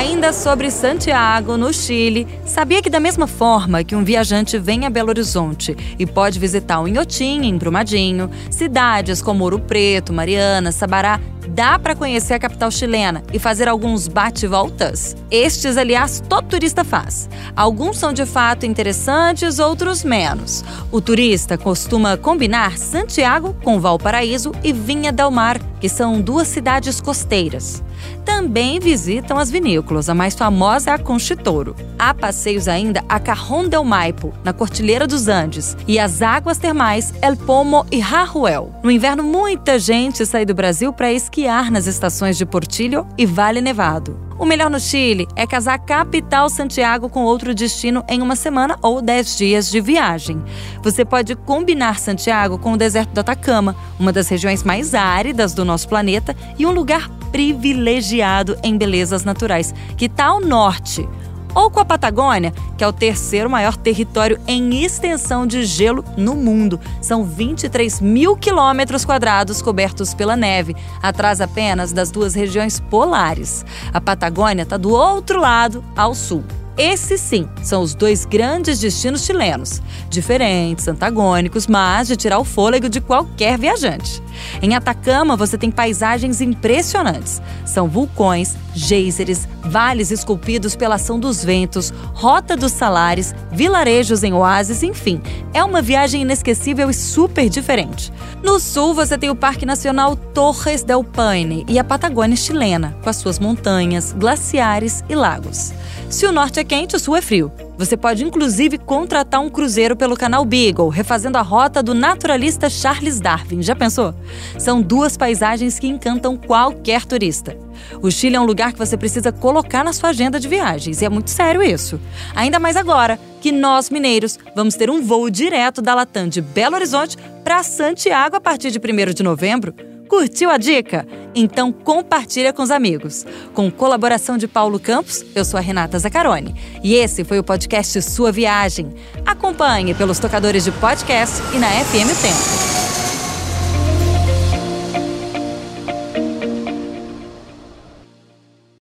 Ainda sobre Santiago, no Chile, sabia que da mesma forma que um viajante vem a Belo Horizonte e pode visitar o Inhotim, em Brumadinho, cidades como Ouro Preto, Mariana, Sabará, dá para conhecer a capital chilena e fazer alguns bate-voltas? Estes, aliás, todo turista faz. Alguns são de fato interessantes, outros menos. O turista costuma combinar Santiago com Valparaíso e Vinha del Mar, que são duas cidades costeiras. Também visitam as vinícolas, a mais famosa é a Conchitouro. Há passeios ainda a Cajón del Maipo, na Cordilheira dos Andes, e as águas termais El Pomo e Raruel. No inverno, muita gente sai do Brasil para esquiar nas estações de Portillo e Vale Nevado. O melhor no Chile é casar capital Santiago com outro destino em uma semana ou dez dias de viagem. Você pode combinar Santiago com o deserto do Atacama, uma das regiões mais áridas do nosso planeta e um lugar privilegiado em belezas naturais, que está ao norte ou com a Patagônia, que é o terceiro maior território em extensão de gelo no mundo. São 23 mil quilômetros quadrados cobertos pela neve, atrás apenas das duas regiões polares. A Patagônia está do outro lado, ao sul. Esses sim são os dois grandes destinos chilenos, diferentes, antagônicos, mas de tirar o fôlego de qualquer viajante. Em Atacama, você tem paisagens impressionantes. São vulcões, geysers, vales esculpidos pela ação dos ventos, rota dos salares, vilarejos em oásis, enfim. É uma viagem inesquecível e super diferente. No sul, você tem o Parque Nacional Torres del Paine e a Patagônia chilena, com as suas montanhas, glaciares e lagos. Se o norte é quente, o sul é frio. Você pode inclusive contratar um cruzeiro pelo canal Beagle, refazendo a rota do naturalista Charles Darwin. Já pensou? São duas paisagens que encantam qualquer turista. O Chile é um lugar que você precisa colocar na sua agenda de viagens, e é muito sério isso. Ainda mais agora que nós, mineiros, vamos ter um voo direto da Latam de Belo Horizonte para Santiago a partir de 1 de novembro. Curtiu a dica? Então compartilha com os amigos. Com colaboração de Paulo Campos, eu sou a Renata Zacarone. E esse foi o podcast Sua Viagem. Acompanhe pelos tocadores de podcast e na FM Tempo.